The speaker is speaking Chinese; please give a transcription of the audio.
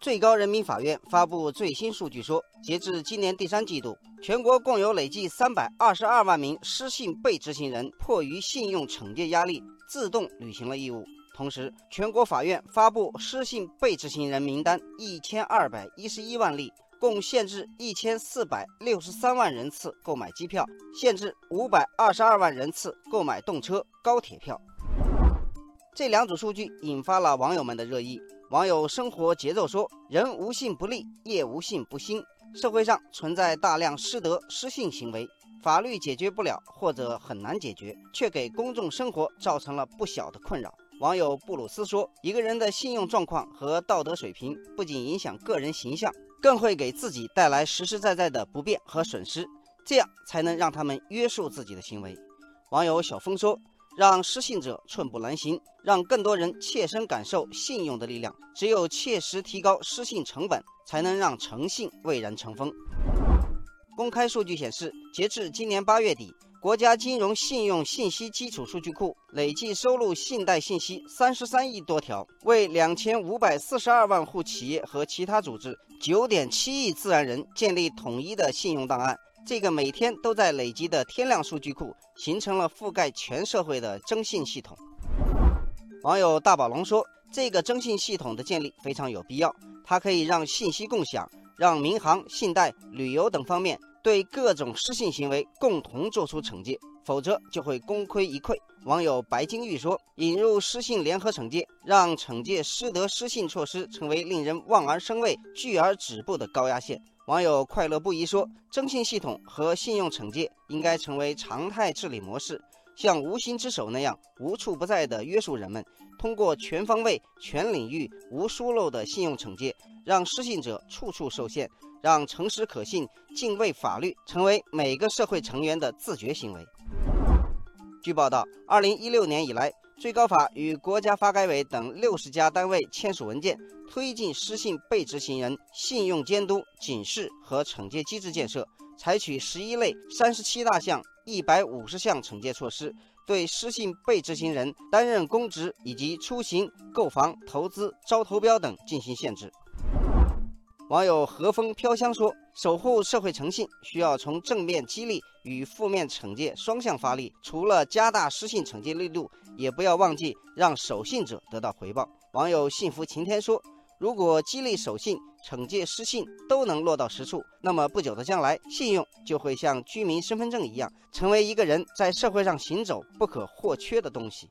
最高人民法院发布最新数据说，截至今年第三季度，全国共有累计三百二十二万名失信被执行人迫于信用惩戒压力，自动履行了义务。同时，全国法院发布失信被执行人名单一千二百一十一万例，共限制一千四百六十三万人次购买机票，限制五百二十二万人次购买动车、高铁票。这两组数据引发了网友们的热议。网友生活节奏说：“人无信不立，业无信不兴。社会上存在大量失德失信行为，法律解决不了或者很难解决，却给公众生活造成了不小的困扰。”网友布鲁斯说：“一个人的信用状况和道德水平不仅影响个人形象，更会给自己带来实实在在的不便和损失，这样才能让他们约束自己的行为。”网友小峰说。让失信者寸步难行，让更多人切身感受信用的力量。只有切实提高失信成本，才能让诚信蔚然成风。公开数据显示，截至今年八月底，国家金融信用信息基础数据库累计收录信贷信息三十三亿多条，为两千五百四十二万户企业和其他组织、九点七亿自然人建立统一的信用档案。这个每天都在累积的天量数据库，形成了覆盖全社会的征信系统。网友大宝龙说：“这个征信系统的建立非常有必要，它可以让信息共享，让民航、信贷、旅游等方面对各种失信行为共同作出惩戒，否则就会功亏一篑。”网友白金玉说：“引入失信联合惩戒，让惩戒失德失信措施成为令人望而生畏、拒而止步的高压线。”网友快乐不宜说：“征信系统和信用惩戒应该成为常态治理模式，像无形之手那样无处不在地约束人们。通过全方位、全领域、无疏漏的信用惩戒，让失信者处处受限，让诚实可信、敬畏法律成为每个社会成员的自觉行为。”据报道，二零一六年以来。最高法与国家发改委等六十家单位签署文件，推进失信被执行人信用监督、警示和惩戒机制建设，采取十一类、三十七大项、一百五十项惩戒措施，对失信被执行人担任公职以及出行、购房、投资、招投标等进行限制。网友和风飘香说：“守护社会诚信，需要从正面激励与负面惩戒双向发力。除了加大失信惩戒力度，也不要忘记让守信者得到回报。”网友幸福晴天说：“如果激励守信、惩戒失信都能落到实处，那么不久的将来，信用就会像居民身份证一样，成为一个人在社会上行走不可或缺的东西。”